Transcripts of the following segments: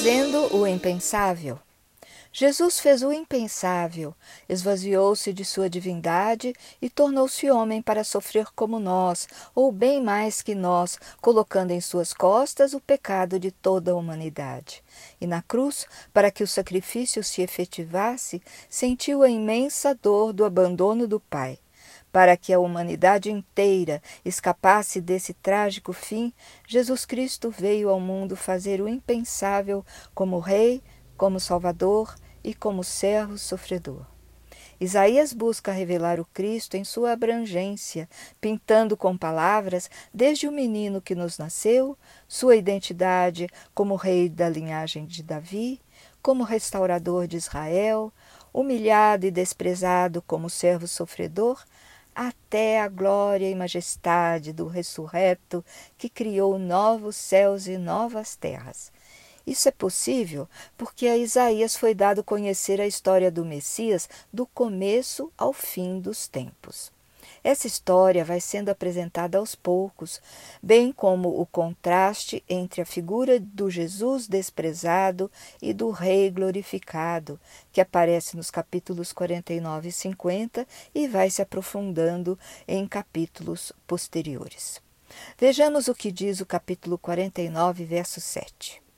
Fazendo o impensável. Jesus fez o impensável, esvaziou-se de sua divindade e tornou-se homem para sofrer como nós, ou bem mais que nós, colocando em suas costas o pecado de toda a humanidade. E na cruz, para que o sacrifício se efetivasse, sentiu a imensa dor do abandono do Pai. Para que a humanidade inteira escapasse desse trágico fim, Jesus Cristo veio ao mundo fazer o impensável como Rei, como Salvador e como servo sofredor. Isaías busca revelar o Cristo em sua abrangência, pintando com palavras desde o menino que nos nasceu, sua identidade como rei da linhagem de Davi, como restaurador de Israel, humilhado e desprezado como servo sofredor, até a glória e majestade do ressurreto que criou novos céus e novas terras. Isso é possível porque a Isaías foi dado conhecer a história do Messias do começo ao fim dos tempos. Essa história vai sendo apresentada aos poucos, bem como o contraste entre a figura do Jesus desprezado e do Rei glorificado, que aparece nos capítulos 49 e 50 e vai se aprofundando em capítulos posteriores. Vejamos o que diz o capítulo 49, verso 7.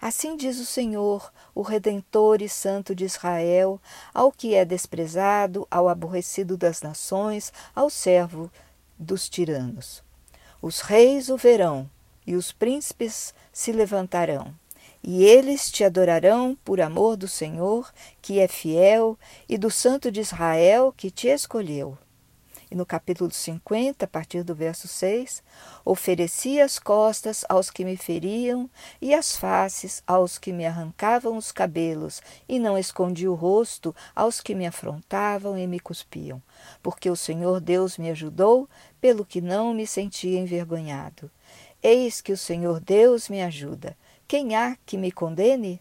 Assim diz o Senhor, o Redentor e Santo de Israel, ao que é desprezado, ao aborrecido das nações, ao servo dos tiranos. Os reis o verão, e os príncipes se levantarão, e eles te adorarão por amor do Senhor, que é fiel, e do Santo de Israel, que te escolheu. E no capítulo 50, a partir do verso 6, ofereci as costas aos que me feriam e as faces aos que me arrancavam os cabelos, e não escondi o rosto aos que me afrontavam e me cuspiam, porque o Senhor Deus me ajudou, pelo que não me senti envergonhado. Eis que o Senhor Deus me ajuda. Quem há que me condene?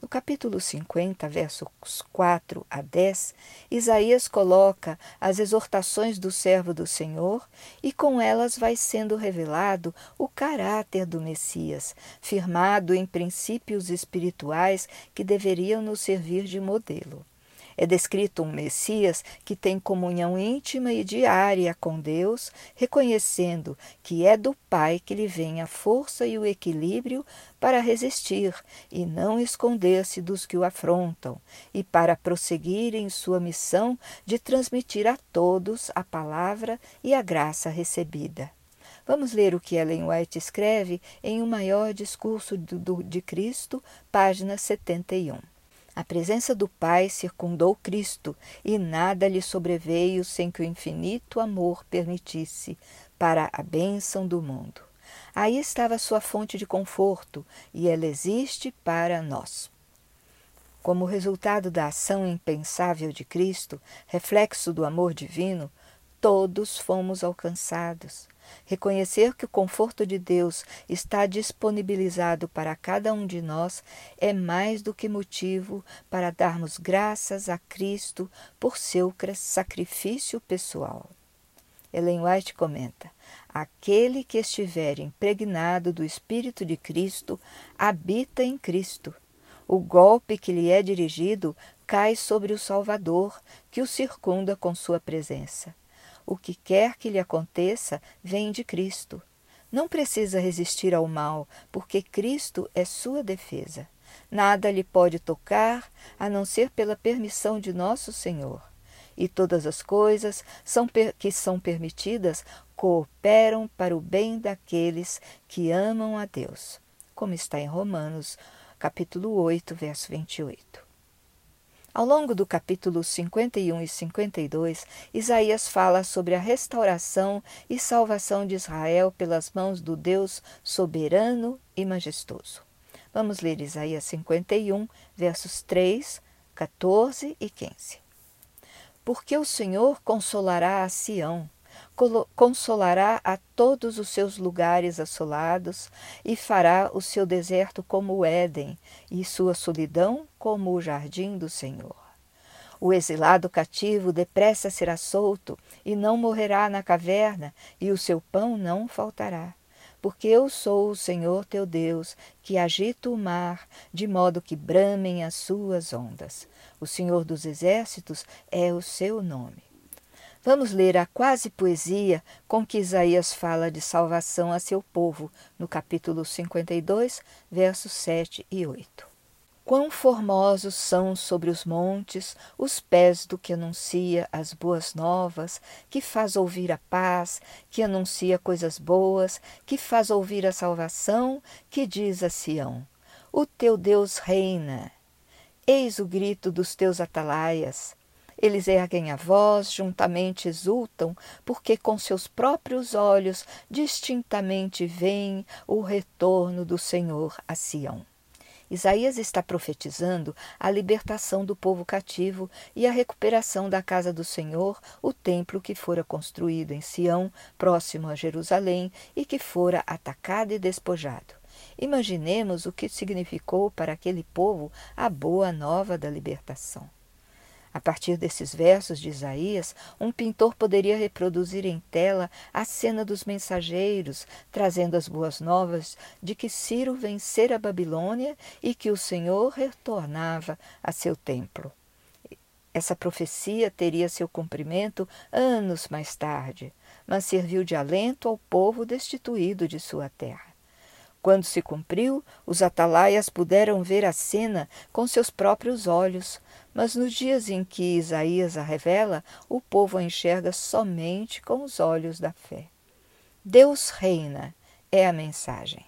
No capítulo 50, versos 4 a 10, Isaías coloca as exortações do servo do Senhor e com elas vai sendo revelado o caráter do Messias, firmado em princípios espirituais que deveriam nos servir de modelo. É descrito um Messias que tem comunhão íntima e diária com Deus, reconhecendo que é do Pai que lhe vem a força e o equilíbrio para resistir e não esconder-se dos que o afrontam, e para prosseguir em sua missão de transmitir a todos a palavra e a graça recebida. Vamos ler o que Ellen White escreve em O Maior Discurso de Cristo, página 71. A presença do Pai circundou Cristo e nada lhe sobreveio sem que o infinito amor permitisse para a bênção do mundo. Aí estava sua fonte de conforto e ela existe para nós. Como resultado da ação impensável de Cristo, reflexo do amor divino, todos fomos alcançados. Reconhecer que o conforto de Deus está disponibilizado para cada um de nós é mais do que motivo para darmos graças a Cristo por seu sacrifício pessoal. Ellen White comenta: Aquele que estiver impregnado do Espírito de Cristo habita em Cristo. O golpe que lhe é dirigido cai sobre o Salvador, que o circunda com sua presença. O que quer que lhe aconteça vem de Cristo. Não precisa resistir ao mal, porque Cristo é sua defesa. Nada lhe pode tocar a não ser pela permissão de nosso Senhor. E todas as coisas são que são permitidas cooperam para o bem daqueles que amam a Deus, como está em Romanos, capítulo 8, verso 28. Ao longo do capítulo 51 e 52, Isaías fala sobre a restauração e salvação de Israel pelas mãos do Deus soberano e majestoso. Vamos ler Isaías 51, versos 3, 14 e 15. Porque o Senhor consolará a Sião, consolará a todos os seus lugares assolados e fará o seu deserto como o Éden e sua solidão como o jardim do Senhor. O exilado cativo depressa será solto e não morrerá na caverna, e o seu pão não faltará. porque eu sou o Senhor teu Deus, que agito o mar, de modo que bramem as suas ondas. O Senhor dos Exércitos é o seu nome. Vamos ler a quase poesia com que Isaías fala de salvação a seu povo, no capítulo 52, versos 7 e 8. Quão formosos são sobre os montes os pés do que anuncia as boas novas, que faz ouvir a paz, que anuncia coisas boas, que faz ouvir a salvação, que diz a Sião: O teu Deus reina. Eis o grito dos teus atalaias. Eles erguem a voz, juntamente exultam, porque com seus próprios olhos distintamente veem o retorno do Senhor a Sião. Isaías está profetizando a libertação do povo cativo e a recuperação da casa do Senhor, o templo que fora construído em Sião, próximo a Jerusalém, e que fora atacado e despojado. Imaginemos o que significou para aquele povo a boa nova da libertação. A partir desses versos de Isaías, um pintor poderia reproduzir em tela a cena dos mensageiros, trazendo as boas novas de que Ciro vencera a Babilônia e que o Senhor retornava a seu templo. Essa profecia teria seu cumprimento anos mais tarde, mas serviu de alento ao povo destituído de sua terra. Quando se cumpriu, os atalaias puderam ver a cena com seus próprios olhos, mas nos dias em que Isaías a revela, o povo a enxerga somente com os olhos da fé. Deus reina é a mensagem.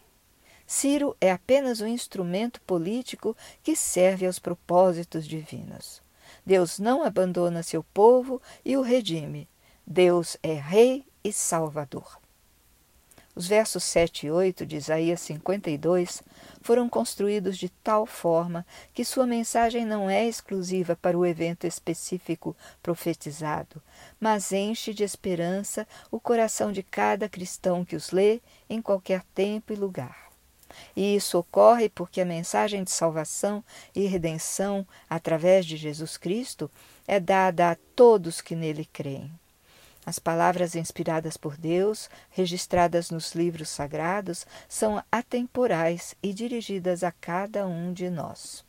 Ciro é apenas um instrumento político que serve aos propósitos divinos. Deus não abandona seu povo e o redime. Deus é Rei e Salvador. Os versos 7 e 8 de Isaías 52 foram construídos de tal forma que sua mensagem não é exclusiva para o evento específico profetizado, mas enche de esperança o coração de cada cristão que os lê em qualquer tempo e lugar. E isso ocorre porque a mensagem de salvação e redenção através de Jesus Cristo é dada a todos que nele creem. As palavras inspiradas por Deus, registradas nos livros sagrados, são atemporais e dirigidas a cada um de nós.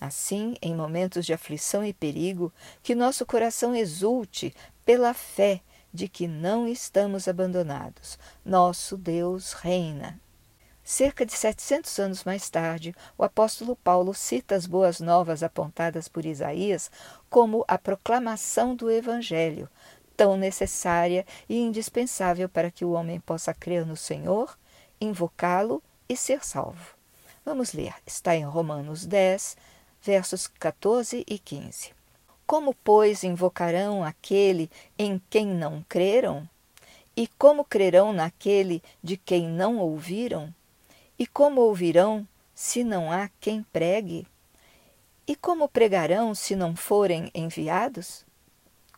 Assim, em momentos de aflição e perigo, que nosso coração exulte pela fé de que não estamos abandonados. Nosso Deus reina. Cerca de 700 anos mais tarde, o apóstolo Paulo cita as boas novas apontadas por Isaías como a proclamação do Evangelho, tão necessária e indispensável para que o homem possa crer no Senhor, invocá-lo e ser salvo. Vamos ler, está em Romanos 10, versos 14 e 15. Como, pois, invocarão aquele em quem não creram? E como crerão naquele de quem não ouviram? E como ouvirão se não há quem pregue? E como pregarão se não forem enviados?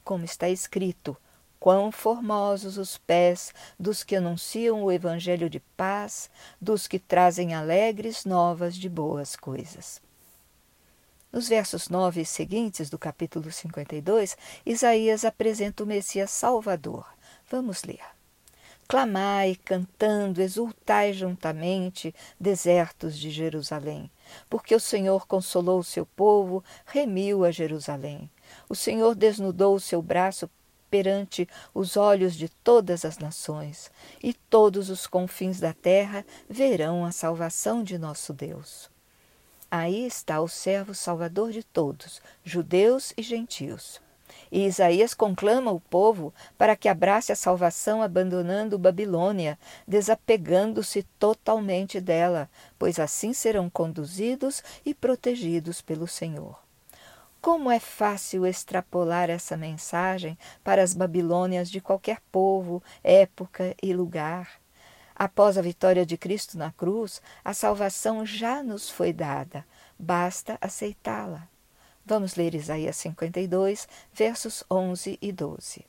Como está escrito: Quão formosos os pés dos que anunciam o evangelho de paz, dos que trazem alegres novas de boas coisas. Nos versos 9 e seguintes do capítulo 52, Isaías apresenta o Messias Salvador. Vamos ler. Clamai, cantando, exultai juntamente, desertos de Jerusalém, porque o Senhor consolou o seu povo, remiu a Jerusalém. O Senhor desnudou o seu braço perante os olhos de todas as nações, e todos os confins da terra verão a salvação de nosso Deus. Aí está o servo salvador de todos, judeus e gentios. E Isaías conclama o povo para que abrace a salvação abandonando Babilônia, desapegando-se totalmente dela, pois assim serão conduzidos e protegidos pelo Senhor. Como é fácil extrapolar essa mensagem para as Babilônias de qualquer povo, época e lugar. Após a vitória de Cristo na cruz, a salvação já nos foi dada, basta aceitá-la. Vamos ler Isaías 52, versos 11 e 12.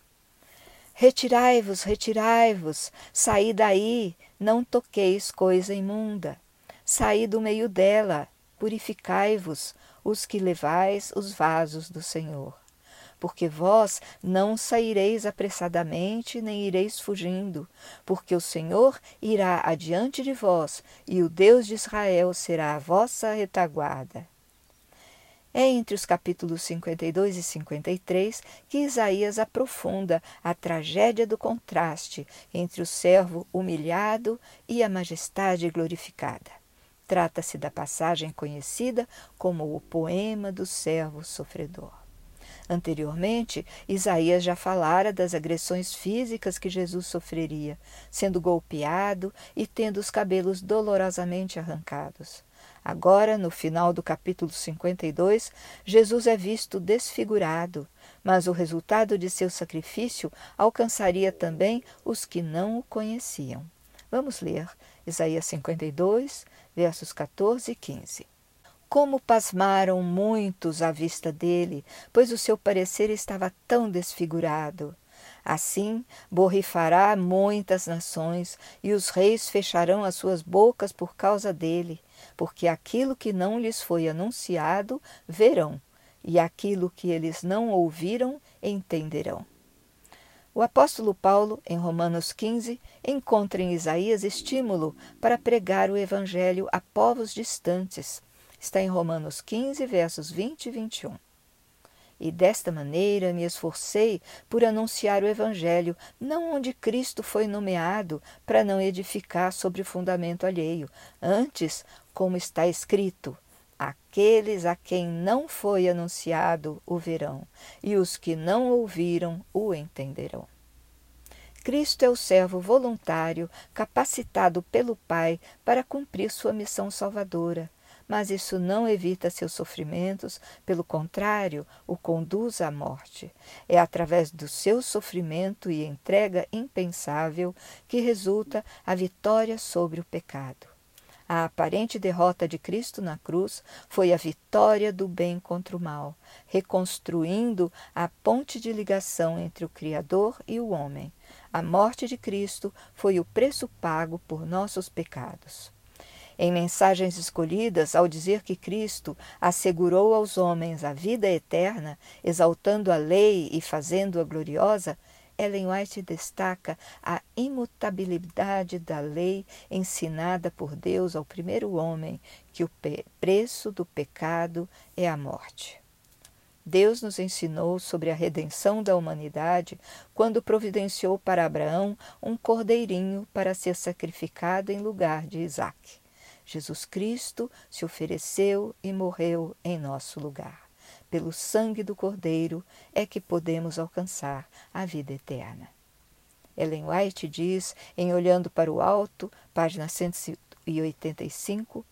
Retirai-vos, retirai-vos, saí daí, não toqueis coisa imunda. Saí do meio dela, purificai-vos, os que levais os vasos do Senhor. porque vós não saireis apressadamente, nem ireis fugindo, porque o Senhor irá adiante de vós, e o Deus de Israel será a vossa retaguarda. É entre os capítulos 52 e 53 que Isaías aprofunda a tragédia do contraste entre o servo humilhado e a majestade glorificada. Trata-se da passagem conhecida como o poema do servo sofredor. Anteriormente, Isaías já falara das agressões físicas que Jesus sofreria, sendo golpeado e tendo os cabelos dolorosamente arrancados. Agora, no final do capítulo 52, Jesus é visto desfigurado, mas o resultado de seu sacrifício alcançaria também os que não o conheciam. Vamos ler Isaías 52, versos 14 e 15. Como pasmaram muitos à vista dele, pois o seu parecer estava tão desfigurado. Assim, borrifará muitas nações, e os reis fecharão as suas bocas por causa dele, porque aquilo que não lhes foi anunciado verão, e aquilo que eles não ouviram entenderão. O apóstolo Paulo, em Romanos 15, encontra em Isaías estímulo para pregar o evangelho a povos distantes. Está em Romanos 15, versos 20 e 21. E desta maneira me esforcei por anunciar o Evangelho, não onde Cristo foi nomeado, para não edificar sobre fundamento alheio, antes, como está escrito: Aqueles a quem não foi anunciado o verão, e os que não ouviram o entenderão. Cristo é o servo voluntário, capacitado pelo Pai para cumprir sua missão salvadora mas isso não evita seus sofrimentos, pelo contrário, o conduz à morte. É através do seu sofrimento e entrega impensável que resulta a vitória sobre o pecado. A aparente derrota de Cristo na cruz foi a vitória do bem contra o mal, reconstruindo a ponte de ligação entre o Criador e o homem. A morte de Cristo foi o preço pago por nossos pecados. Em mensagens escolhidas, ao dizer que Cristo assegurou aos homens a vida eterna, exaltando a lei e fazendo-a gloriosa, Ellen White destaca a imutabilidade da lei ensinada por Deus ao primeiro homem, que o preço do pecado é a morte. Deus nos ensinou sobre a redenção da humanidade quando providenciou para Abraão um cordeirinho para ser sacrificado em lugar de Isaque. Jesus Cristo se ofereceu e morreu em nosso lugar. Pelo sangue do Cordeiro é que podemos alcançar a vida eterna. Ellen White diz, em Olhando para o Alto, página 185,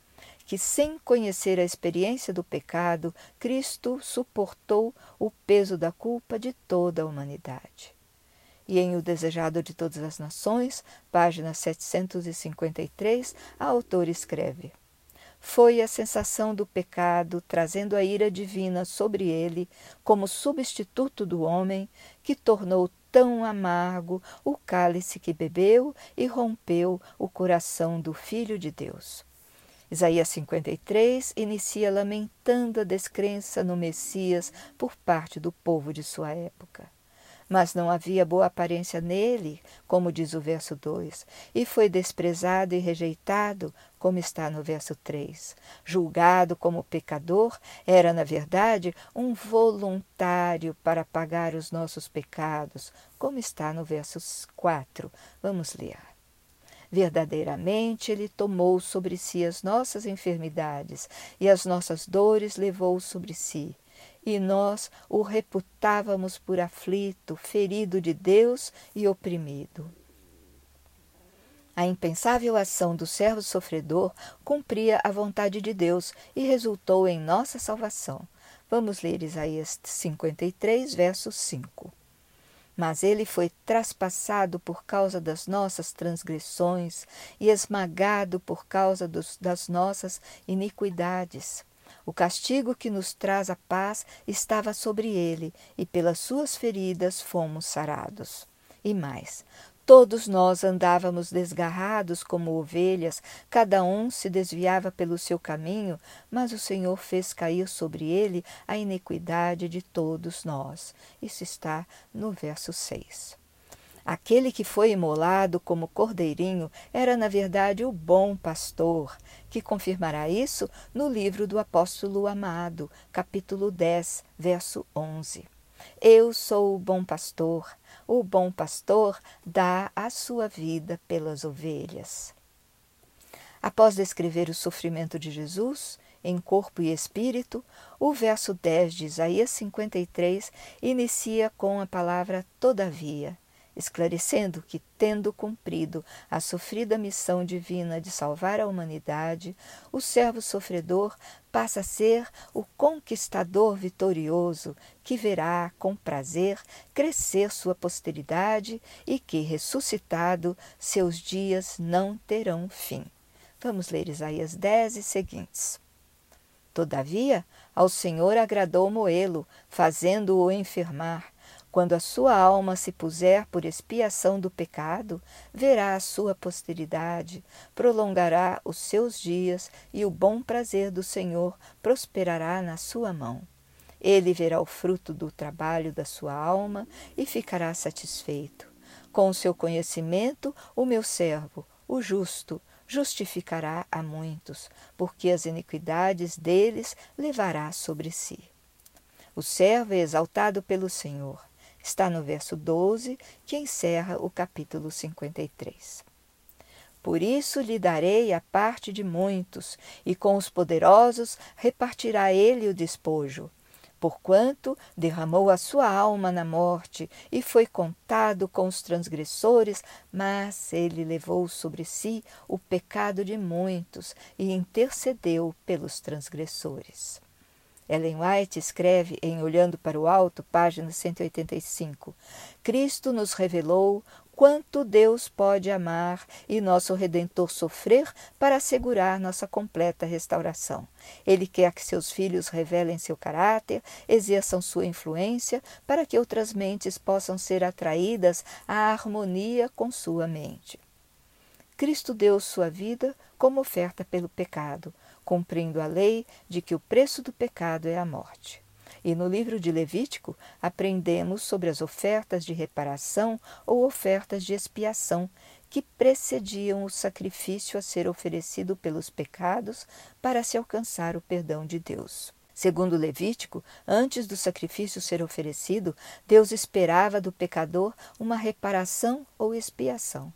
que sem conhecer a experiência do pecado, Cristo suportou o peso da culpa de toda a humanidade e em O Desejado de Todas as Nações, página 753, a autora escreve: Foi a sensação do pecado, trazendo a ira divina sobre ele, como substituto do homem, que tornou tão amargo o cálice que bebeu e rompeu o coração do Filho de Deus. Isaías 53 inicia lamentando a descrença no Messias por parte do povo de sua época mas não havia boa aparência nele, como diz o verso 2, e foi desprezado e rejeitado, como está no verso 3. Julgado como pecador, era, na verdade, um voluntário para pagar os nossos pecados, como está no verso 4. Vamos ler. Verdadeiramente ele tomou sobre si as nossas enfermidades e as nossas dores levou sobre si e nós o reputávamos por aflito, ferido de Deus e oprimido. A impensável ação do servo sofredor cumpria a vontade de Deus e resultou em nossa salvação. Vamos ler Isaías 53, verso 5. Mas ele foi traspassado por causa das nossas transgressões e esmagado por causa dos, das nossas iniquidades. O castigo que nos traz a paz estava sobre ele, e pelas suas feridas fomos sarados. E mais, Todos nós andávamos desgarrados como ovelhas, cada um se desviava pelo seu caminho, mas o Senhor fez cair sobre ele a iniquidade de todos nós. Isso está no verso 6. Aquele que foi imolado como cordeirinho era, na verdade, o bom pastor, que confirmará isso no livro do apóstolo Amado, capítulo 10, verso 11. Eu sou o bom pastor. O bom pastor dá a sua vida pelas ovelhas. Após descrever o sofrimento de Jesus, em corpo e espírito, o verso 10 de Isaías 53 inicia com a palavra todavia esclarecendo que, tendo cumprido a sofrida missão divina de salvar a humanidade, o servo sofredor passa a ser o conquistador vitorioso que verá com prazer crescer sua posteridade e que, ressuscitado, seus dias não terão fim. Vamos ler Isaías 10 e seguintes. Todavia, ao Senhor agradou Moelo, fazendo-o enfermar quando a sua alma se puser por expiação do pecado, verá a sua posteridade, prolongará os seus dias e o bom prazer do Senhor prosperará na sua mão. Ele verá o fruto do trabalho da sua alma e ficará satisfeito. Com o seu conhecimento, o meu servo, o justo, justificará a muitos, porque as iniquidades deles levará sobre si. O servo é exaltado pelo Senhor Está no verso 12, que encerra o capítulo 53. Por isso lhe darei a parte de muitos, e com os poderosos repartirá ele o despojo. Porquanto derramou a sua alma na morte e foi contado com os transgressores, mas ele levou sobre si o pecado de muitos e intercedeu pelos transgressores. Ellen White escreve em Olhando para o Alto, página 185: Cristo nos revelou quanto Deus pode amar e nosso Redentor sofrer para assegurar nossa completa restauração. Ele quer que seus filhos revelem seu caráter, exerçam sua influência, para que outras mentes possam ser atraídas à harmonia com sua mente. Cristo deu sua vida como oferta pelo pecado, cumprindo a lei de que o preço do pecado é a morte. E no livro de Levítico aprendemos sobre as ofertas de reparação ou ofertas de expiação que precediam o sacrifício a ser oferecido pelos pecados para se alcançar o perdão de Deus. Segundo Levítico, antes do sacrifício ser oferecido, Deus esperava do pecador uma reparação ou expiação.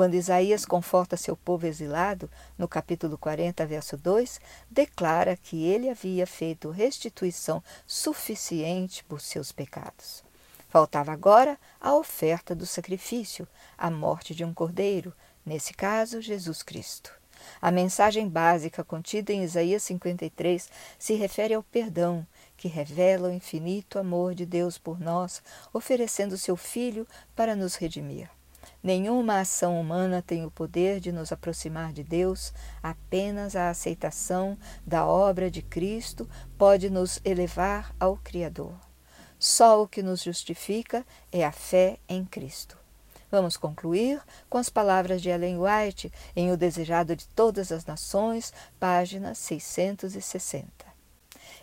Quando Isaías conforta seu povo exilado, no capítulo 40, verso 2, declara que ele havia feito restituição suficiente por seus pecados. Faltava agora a oferta do sacrifício, a morte de um cordeiro, nesse caso, Jesus Cristo. A mensagem básica contida em Isaías 53 se refere ao perdão, que revela o infinito amor de Deus por nós, oferecendo seu Filho para nos redimir. Nenhuma ação humana tem o poder de nos aproximar de Deus, apenas a aceitação da obra de Cristo pode nos elevar ao Criador. Só o que nos justifica é a fé em Cristo. Vamos concluir com as palavras de Ellen White em O Desejado de Todas as Nações, página 660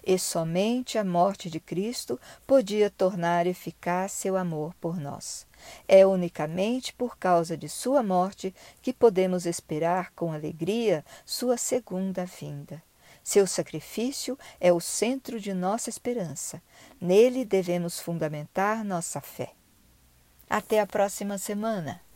e somente a morte de Cristo podia tornar eficaz seu amor por nós. É unicamente por causa de sua morte que podemos esperar com alegria sua segunda vinda. Seu sacrifício é o centro de nossa esperança. Nele devemos fundamentar nossa fé. Até a próxima semana.